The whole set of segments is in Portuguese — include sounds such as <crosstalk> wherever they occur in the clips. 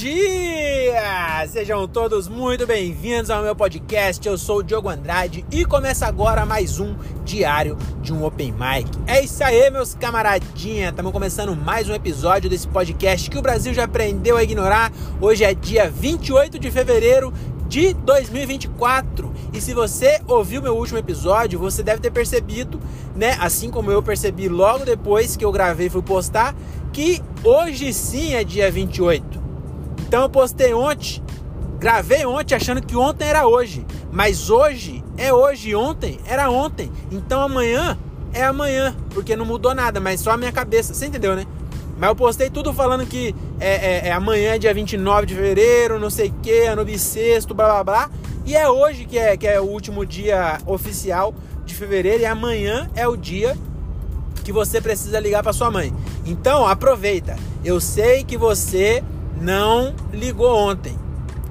dia! Sejam todos muito bem-vindos ao meu podcast. Eu sou o Diogo Andrade e começa agora mais um diário de um Open Mic. É isso aí, meus camaradinha. Estamos começando mais um episódio desse podcast que o Brasil já aprendeu a ignorar. Hoje é dia 28 de fevereiro de 2024. E se você ouviu meu último episódio, você deve ter percebido, né, assim como eu percebi logo depois que eu gravei e fui postar, que hoje sim é dia 28. Então eu postei ontem, gravei ontem achando que ontem era hoje, mas hoje é hoje, ontem era ontem. Então amanhã é amanhã, porque não mudou nada, mas só a minha cabeça, você entendeu, né? Mas eu postei tudo falando que é, é, é amanhã, dia 29 de fevereiro, não sei o que, ano bissexto, blá blá blá. E é hoje que é, que é o último dia oficial de fevereiro e amanhã é o dia que você precisa ligar para sua mãe. Então aproveita. Eu sei que você não ligou ontem.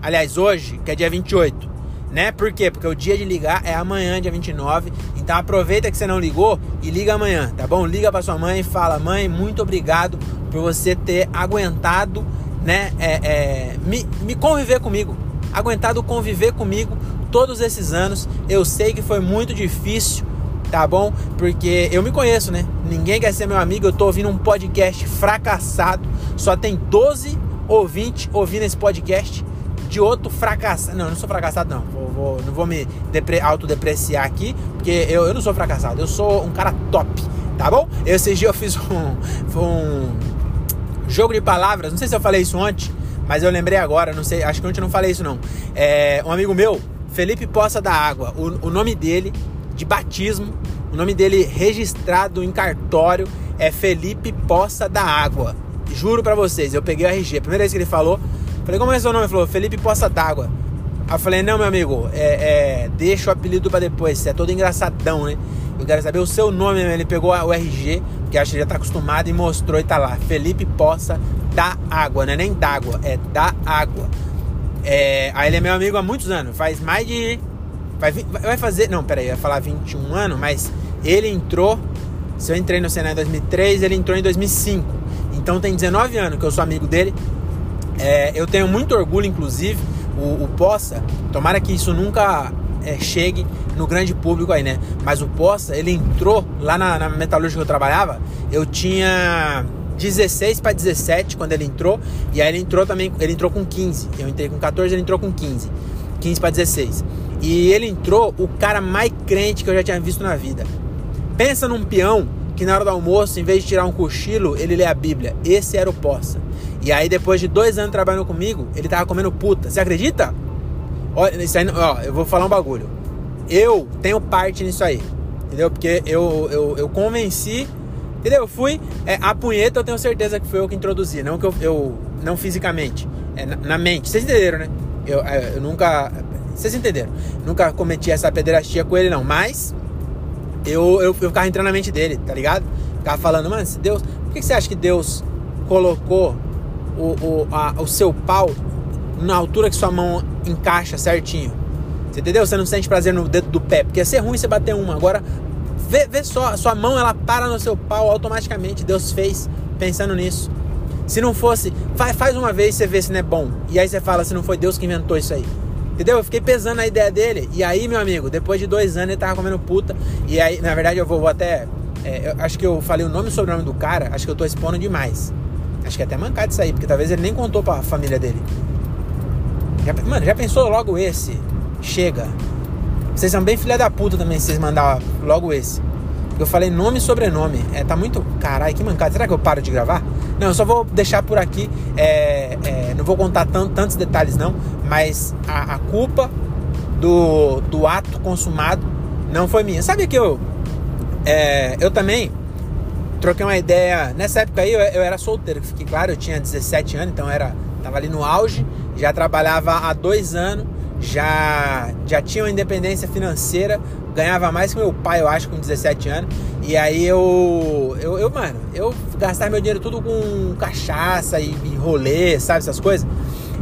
Aliás, hoje, que é dia 28. Né? Por quê? Porque o dia de ligar é amanhã, dia 29. Então aproveita que você não ligou e liga amanhã, tá bom? Liga para sua mãe e fala: Mãe, muito obrigado por você ter aguentado, né? É, é, me, me conviver comigo. Aguentado conviver comigo todos esses anos. Eu sei que foi muito difícil, tá bom? Porque eu me conheço, né? Ninguém quer ser meu amigo. Eu tô ouvindo um podcast fracassado. Só tem 12 ouvinte ouvindo esse podcast de outro fracassado. Não, eu não sou fracassado, não. Vou, vou, não vou me depre, autodepreciar aqui, porque eu, eu não sou fracassado. Eu sou um cara top, tá bom? Esse dia eu fiz um, um jogo de palavras. Não sei se eu falei isso ontem, mas eu lembrei agora. Não sei, acho que ontem eu não falei isso, não. É, um amigo meu, Felipe Poça da Água, o, o nome dele de batismo, o nome dele registrado em cartório é Felipe Poça da Água. Juro pra vocês, eu peguei o RG. Primeira vez que ele falou, falei, como é seu nome? Ele falou, Felipe Poça d'Água. Aí eu falei, não, meu amigo, é, é, deixa o apelido pra depois. Você é todo engraçadão, né? Eu quero saber o seu nome. Ele pegou o RG, que acho que já tá acostumado, e mostrou e tá lá. Felipe Poça da Água, não é nem d'água, é da água. É, aí ele é meu amigo há muitos anos, faz mais de. Vai, vai fazer. Não, peraí, eu ia falar 21 anos, mas ele entrou. Se eu entrei no Senai em 2003, ele entrou em 2005. Então tem 19 anos que eu sou amigo dele. É, eu tenho muito orgulho, inclusive, o, o Poça, tomara que isso nunca é, chegue no grande público aí, né? Mas o Poça, ele entrou lá na, na metalúrgica que eu trabalhava, eu tinha 16 para 17 quando ele entrou, e aí ele entrou também, ele entrou com 15. Eu entrei com 14, ele entrou com 15. 15 para 16. E ele entrou o cara mais crente que eu já tinha visto na vida. Pensa num peão que na hora do almoço, em vez de tirar um cochilo, ele lê a Bíblia. Esse era o Poça. E aí, depois de dois anos trabalhando comigo, ele tava comendo puta. Você acredita? Olha, isso aí, ó, eu vou falar um bagulho. Eu tenho parte nisso aí. Entendeu? Porque eu, eu, eu convenci. Entendeu? Eu fui. É, a punheta eu tenho certeza que foi eu que introduzi. Não que eu. eu não fisicamente. É, na, na, mente. Vocês entenderam, né? Eu, é, eu nunca. Vocês entenderam? Nunca cometi essa pederastia com ele, não. Mas eu, eu, eu ficava entrando na mente dele, tá ligado? Ficava falando, mano, se Deus. Por que você acha que Deus colocou o, o, a, o seu pau na altura que sua mão encaixa certinho? Você entendeu? Você não sente prazer no dedo do pé, porque ia ser ruim você bater uma. Agora, vê, vê só, sua mão ela para no seu pau automaticamente. Deus fez pensando nisso. Se não fosse, faz, uma vez você vê se não é bom. E aí você fala se não foi Deus que inventou isso aí. Entendeu? Eu fiquei pesando a ideia dele. E aí, meu amigo, depois de dois anos ele tava comendo puta. E aí, na verdade, eu vou, vou até. É, eu acho que eu falei o nome e sobrenome do cara. Acho que eu tô expondo demais. Acho que é até mancado isso aí, porque talvez ele nem contou pra família dele. Já, mano, já pensou logo esse? Chega. Vocês são bem filha da puta também se vocês mandar logo esse. Eu falei nome e sobrenome. É, tá muito. Caralho, que mancada. Será que eu paro de gravar? Não, eu só vou deixar por aqui. É, é, não vou contar tantos detalhes, não. Mas a, a, culpa do, do ato consumado não foi minha. Sabe que eu. É, eu também troquei uma ideia. Nessa época aí eu, eu era solteiro, fiquei claro, eu tinha 17 anos, então era. Tava ali no auge, já trabalhava há dois anos, já, já tinha uma independência financeira, ganhava mais que meu pai, eu acho, com 17 anos. E aí eu, eu, eu mano, eu gastava meu dinheiro tudo com cachaça e, e rolê, sabe, essas coisas.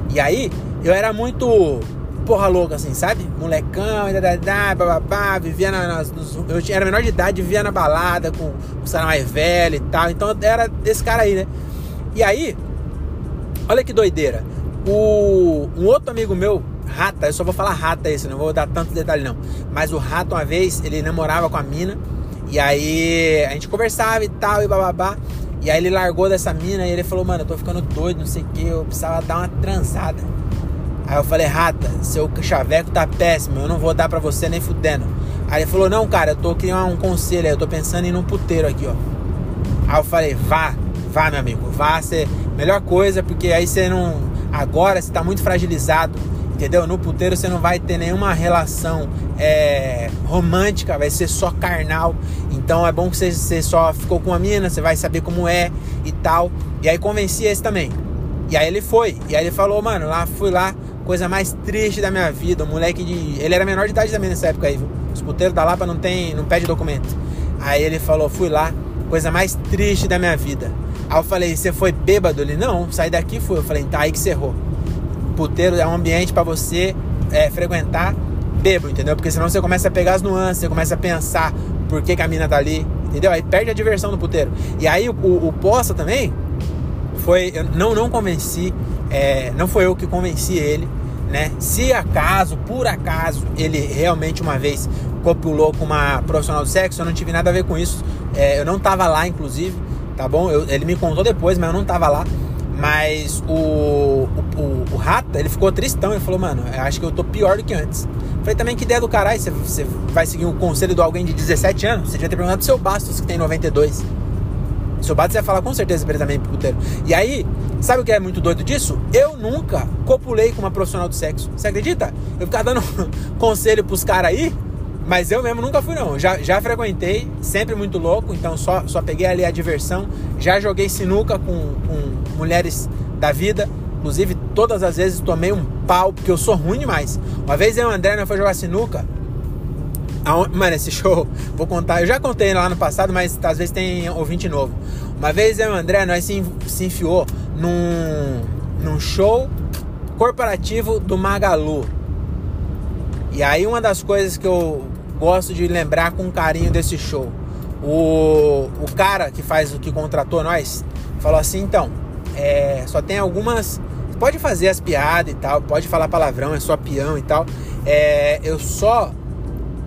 E aí eu era muito porra louca, assim, sabe? Molecão, dadadá, bababá, vivia na, nas, nos, eu era menor de idade, vivia na balada com o cara mais velho e tal. Então era esse cara aí, né? E aí, olha que doideira. O, um outro amigo meu, Rata, eu só vou falar Rata esse, não vou dar tanto detalhe não. Mas o Rata, uma vez, ele namorava com a mina. E aí a gente conversava e tal, e bababá. E aí ele largou dessa mina e ele falou, mano, eu tô ficando doido, não sei o que, eu precisava dar uma transada. Aí eu falei, Rata, seu chaveco tá péssimo, eu não vou dar pra você nem fudendo. Aí ele falou, não, cara, eu tô querendo um conselho eu tô pensando em ir puteiro aqui, ó. Aí eu falei, vá, vá, meu amigo, vá ser melhor coisa, porque aí você não. Agora você tá muito fragilizado, entendeu? No puteiro você não vai ter nenhuma relação é, romântica, vai ser só carnal. Então é bom que você, você só ficou com a mina, você vai saber como é e tal. E aí convenci esse também. E aí ele foi. E aí ele falou, mano, lá fui lá, coisa mais triste da minha vida. Um moleque de. Ele era menor de idade também nessa época aí, viu? Os puteiros da Lapa não tem. não pede documento. Aí ele falou, fui lá, coisa mais triste da minha vida. Aí eu falei, você foi bêbado? Ele, não, saí daqui fui. Eu falei, tá aí que você errou. Puteiro é um ambiente para você é, frequentar bebo, entendeu? Porque senão você começa a pegar as nuances, você começa a pensar por que, que a mina tá ali, entendeu? Aí perde a diversão do puteiro. E aí o, o, o Poça também foi. Eu não, não convenci, é, não foi eu que convenci ele, né? Se acaso, por acaso, ele realmente uma vez copulou com uma profissional do sexo, eu não tive nada a ver com isso. É, eu não tava lá, inclusive, tá bom? Eu, ele me contou depois, mas eu não tava lá. Mas o, o, o, o Rata, ele ficou tristão. Ele falou, mano, acho que eu tô pior do que antes. Falei também, que ideia do caralho. Você, vai seguir um conselho de alguém de 17 anos? Você devia ter perguntado pro seu Bastos, que tem 92. Seu Bastos ia falar com certeza pra ele também puteiro. E aí, sabe o que é muito doido disso? Eu nunca copulei com uma profissional do sexo. Você acredita? Eu ficava dando <laughs> conselho pros caras aí mas eu mesmo nunca fui, não. Já, já frequentei, sempre muito louco, então só, só peguei ali a diversão. Já joguei sinuca com, com mulheres da vida. Inclusive, todas as vezes tomei um pau, porque eu sou ruim demais. Uma vez eu e o André nós foi jogar sinuca. Mano, esse show, vou contar. Eu já contei lá no passado, mas às vezes tem ouvinte novo. Uma vez eu e o André, nós se, se enfiou num, num show corporativo do Magalu. E aí uma das coisas que eu gosto de lembrar com carinho desse show. O, o cara que faz o que contratou nós falou assim: então, é, só tem algumas. Pode fazer as piadas e tal, pode falar palavrão, é só peão e tal. É, eu só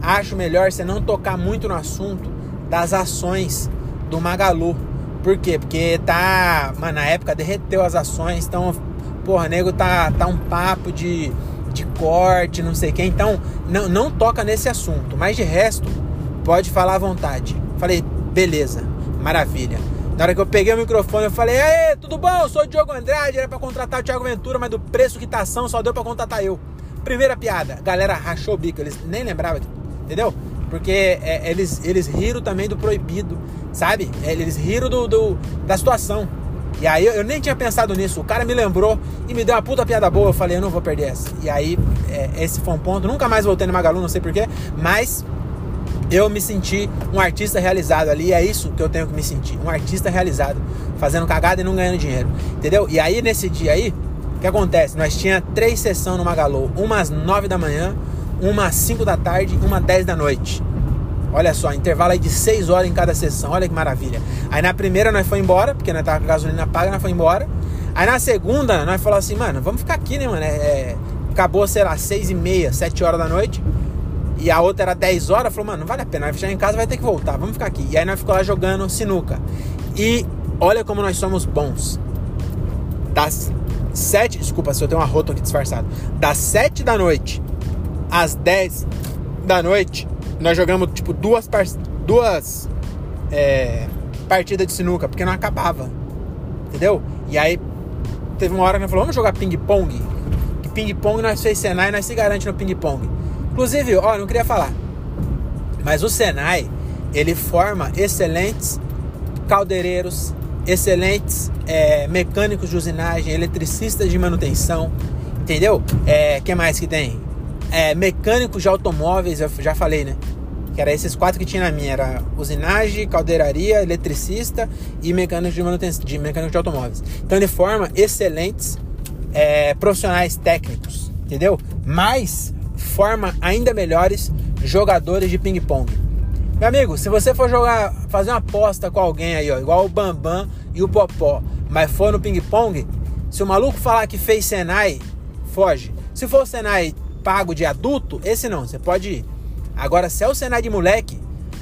acho melhor você não tocar muito no assunto das ações do Magalu. Por quê? Porque tá. Mano, na época derreteu as ações, então, porra, nego tá, tá um papo de de corte, não sei o que. Então, não, não toca nesse assunto. Mas de resto, pode falar à vontade. Falei, beleza, maravilha. Na hora que eu peguei o microfone, eu falei, Aê, tudo bom? Eu sou o Diogo Andrade, era para contratar o Thiago Ventura, mas do preço que tá ação só deu para contratar eu. Primeira piada, galera rachou o bico, eles nem lembravam, entendeu? Porque é, eles, eles riram também do proibido, sabe? Eles riram do, do da situação. E aí eu, nem tinha pensado nisso. O cara me lembrou e me deu uma puta piada boa. Eu falei, eu não vou perder essa. E aí, é, esse foi um ponto. Nunca mais voltei no Magalu, não sei porquê. Mas eu me senti um artista realizado ali. É isso que eu tenho que me sentir. Um artista realizado. Fazendo cagada e não ganhando dinheiro. Entendeu? E aí, nesse dia aí, o que acontece? Nós tinha três sessões no Magalu. Uma às nove da manhã, uma às cinco da tarde e uma às dez da noite. Olha só, intervalo aí de 6 horas em cada sessão. Olha que maravilha. Aí na primeira nós foi embora, porque nós tava com a gasolina paga, nós foi embora. Aí na segunda nós falamos assim, mano, vamos ficar aqui, né, mano? É, é, acabou, sei lá, 6 e meia, 7 horas da noite. E a outra era 10 horas. Falou, mano, não vale a pena. Vai fechar em casa, vai ter que voltar. Vamos ficar aqui. E aí nós ficamos lá jogando sinuca. E olha como nós somos bons. Das 7, desculpa se eu tenho uma rota aqui disfarçada. Das 7 da noite às 10 da noite, nós jogamos tipo duas, par... duas é, partidas de sinuca, porque não acabava. Entendeu? E aí teve uma hora que nós falamos, vamos jogar ping-pong? Que ping-pong nós fez Senai nós se garante no ping-pong. Inclusive, ó, não queria falar. Mas o Senai, ele forma excelentes caldeireiros, excelentes é, mecânicos de usinagem, eletricistas de manutenção, entendeu? É, que mais que tem? É, mecânicos de automóveis, eu já falei, né? Que era esses quatro que tinha na minha. Era usinagem, caldeiraria, eletricista e mecânico de manutenção, de mecânico de automóveis. Então ele forma excelentes é, profissionais técnicos, entendeu? Mas forma ainda melhores jogadores de ping-pong. Meu amigo, se você for jogar, fazer uma aposta com alguém aí, ó, igual o Bambam e o Popó, mas for no ping-pong, Se o maluco falar que fez Senai, foge. Se for o Senai pago de adulto, esse não, você pode ir. Agora, se é o Senai de moleque,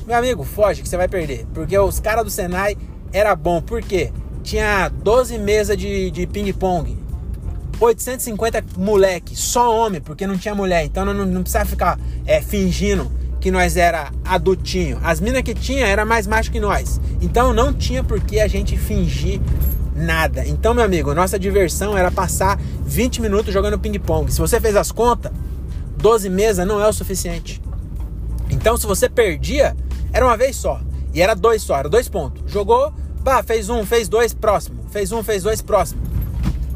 meu amigo, foge que você vai perder. Porque os caras do Senai era bom. Por quê? Tinha 12 mesas de, de ping-pong. 850 moleque, só homem, porque não tinha mulher. Então não, não precisava ficar é, fingindo que nós era adultinho. As minas que tinha era mais macho que nós. Então não tinha por que a gente fingir nada. Então, meu amigo, nossa diversão era passar 20 minutos jogando ping-pong. Se você fez as contas, 12 mesas não é o suficiente. Então, se você perdia, era uma vez só. E era dois só, era dois pontos. Jogou, bah, fez um, fez dois, próximo. Fez um, fez dois, próximo.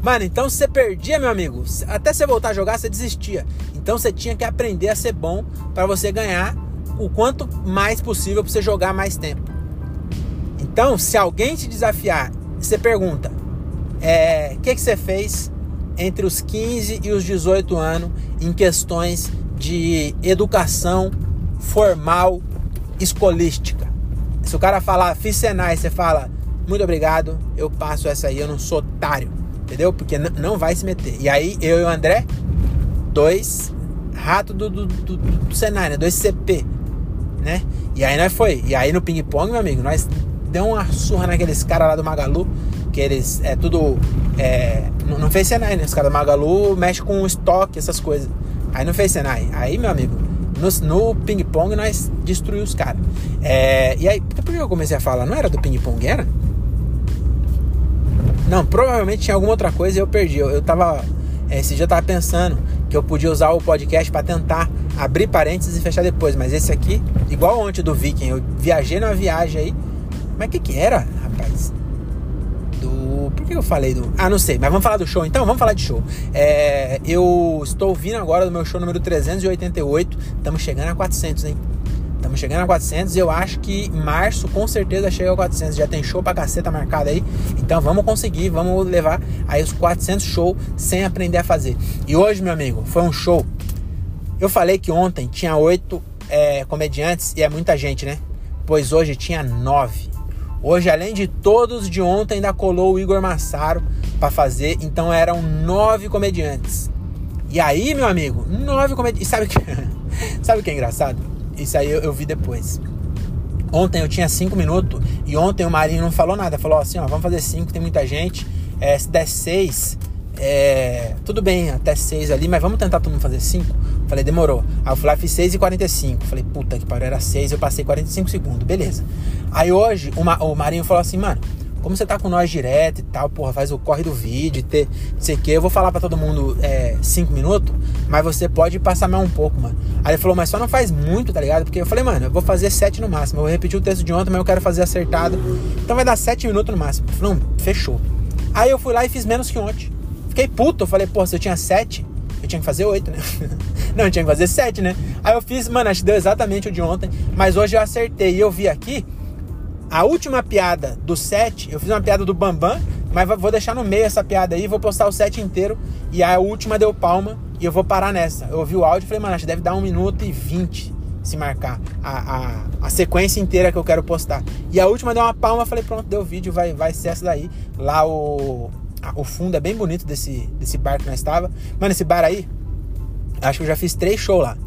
Mano, então se você perdia, meu amigo, até você voltar a jogar, você desistia. Então você tinha que aprender a ser bom para você ganhar o quanto mais possível para você jogar mais tempo. Então, se alguém te desafiar, você pergunta: é, o que, que você fez entre os 15 e os 18 anos em questões de educação formal escolística. Se o cara falar fiz Senai, você fala muito obrigado, eu passo essa aí, eu não sou otário, entendeu? Porque não vai se meter. E aí eu e o André, dois ratos do, do, do, do Senai, né? Dois CP, né? E aí nós foi. E aí no ping-pong, meu amigo, nós deu uma surra naqueles caras lá do Magalu, que eles é tudo. É, não, não fez Senai, né? Os caras do Magalu mexem com estoque, essas coisas. Aí não fez Senai. Aí, meu amigo, no, no ping-pong nós destruímos os caras. É, e aí, por que eu comecei a falar? Não era do ping-pong, era? Não, provavelmente tinha alguma outra coisa e eu perdi. Eu, eu tava. É, esse dia eu tava pensando que eu podia usar o podcast para tentar abrir parênteses e fechar depois. Mas esse aqui, igual ontem do Viking, eu viajei numa viagem aí. Mas o que que era, rapaz? Por que eu falei do. Ah, não sei, mas vamos falar do show então? Vamos falar de show. É, eu estou vindo agora do meu show número 388. Estamos chegando a 400, hein? Estamos chegando a 400 e eu acho que março com certeza chega a 400. Já tem show pra caceta marcado aí. Então vamos conseguir, vamos levar aí os 400 show sem aprender a fazer. E hoje, meu amigo, foi um show. Eu falei que ontem tinha oito é, comediantes e é muita gente, né? Pois hoje tinha nove. Hoje, além de todos de ontem, ainda colou o Igor Massaro para fazer. Então eram nove comediantes. E aí, meu amigo, nove comediantes. E sabe que <laughs> sabe o que é engraçado? Isso aí eu, eu, vi depois. Ontem eu tinha cinco minutos e ontem o Marinho não falou nada. Falou assim, ó, vamos fazer cinco, tem muita gente. É, se der seis, é, tudo bem, até 6 ali, mas vamos tentar todo mundo fazer 5? Falei, demorou. Aí eu fui lá, fiz 6 e 45. Falei, puta que pariu, era 6, eu passei 45 segundos, beleza. Aí hoje o, o Marinho falou assim, mano, como você tá com nós direto e tal, porra, faz o corre do vídeo, ter, não sei o que, eu vou falar para todo mundo 5 é, minutos, mas você pode passar mais um pouco, mano. Aí ele falou, mas só não faz muito, tá ligado? Porque eu falei, mano, eu vou fazer 7 no máximo. Eu vou repetir o texto de ontem, mas eu quero fazer acertado. Então vai dar 7 minutos no máximo. Falei, não, fechou. Aí eu fui lá e fiz menos que ontem. Fiquei puto, eu falei, pô, se eu tinha sete, eu tinha que fazer oito, né? <laughs> Não, tinha que fazer sete, né? Aí eu fiz, mano, acho que deu exatamente o de ontem, mas hoje eu acertei. E eu vi aqui, a última piada do sete, eu fiz uma piada do Bambam, mas vou deixar no meio essa piada aí, vou postar o set inteiro. E a última deu palma e eu vou parar nessa. Eu ouvi o áudio e falei, mano, acho que deve dar um minuto e vinte se marcar a, a, a, sequência inteira que eu quero postar. E a última deu uma palma, falei, pronto, deu vídeo, vai, vai ser essa daí. Lá o o fundo é bem bonito desse, desse bar que nós estava. Mano, esse bar aí, acho que eu já fiz três shows lá.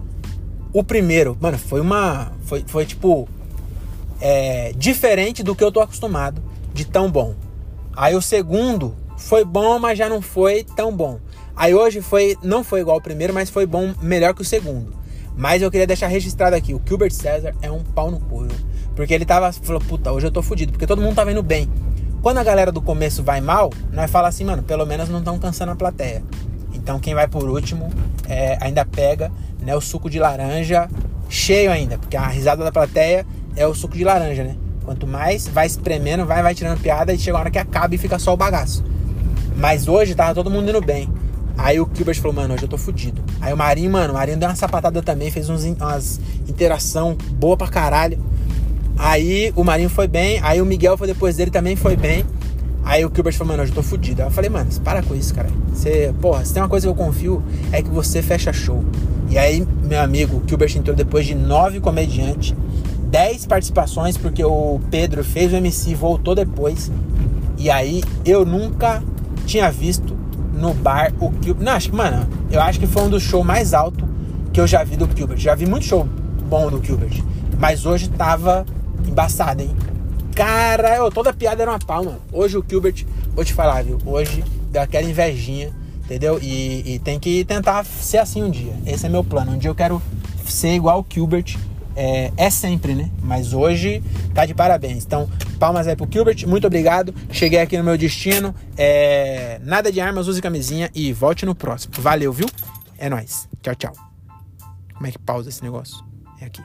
O primeiro, mano, foi uma. Foi, foi tipo. É, diferente do que eu tô acostumado de tão bom. Aí o segundo foi bom, mas já não foi tão bom. Aí hoje foi. Não foi igual ao primeiro, mas foi bom, melhor que o segundo. Mas eu queria deixar registrado aqui: o Gilbert César é um pau no cu. Porque ele tava. Falou, puta, hoje eu tô fudido. Porque todo mundo tava indo bem. Quando a galera do começo vai mal, nós fala assim, mano, pelo menos não estão cansando a plateia. Então quem vai por último é, ainda pega né, o suco de laranja cheio ainda, porque a risada da plateia é o suco de laranja, né? Quanto mais vai espremendo, vai, vai tirando piada e chega uma hora que acaba e fica só o bagaço. Mas hoje tava todo mundo indo bem. Aí o Gilbert falou, mano, hoje eu tô fudido. Aí o Marinho, mano, o Marinho deu uma sapatada também, fez uns, umas interação boa pra caralho. Aí o Marinho foi bem, aí o Miguel foi depois dele também foi bem. Aí o Gilbert falou, mano, eu já tô fudido. Aí eu falei, mano, para com isso, cara. Você, porra, se tem uma coisa que eu confio, é que você fecha show. E aí, meu amigo, o Gilbert entrou depois de nove comediantes, dez participações, porque o Pedro fez o MC voltou depois. E aí eu nunca tinha visto no bar o Gilbert. Não, acho que, mano, eu acho que foi um dos shows mais altos que eu já vi do Gilbert. Já vi muito show bom do Gilbert. Mas hoje tava embaçado, hein? Cara, eu, toda piada era uma palma. Hoje o Gilbert, vou te falar, viu? Hoje deu aquela invejinha, entendeu? E, e, tem que tentar ser assim um dia. Esse é meu plano. Um dia eu quero ser igual o Gilbert. É, é sempre, né? Mas hoje tá de parabéns. Então, palmas aí pro Gilbert. Muito obrigado. Cheguei aqui no meu destino. É, nada de armas, use camisinha e volte no próximo. Valeu, viu? É nóis. Tchau, tchau. Como é que pausa esse negócio? É aqui.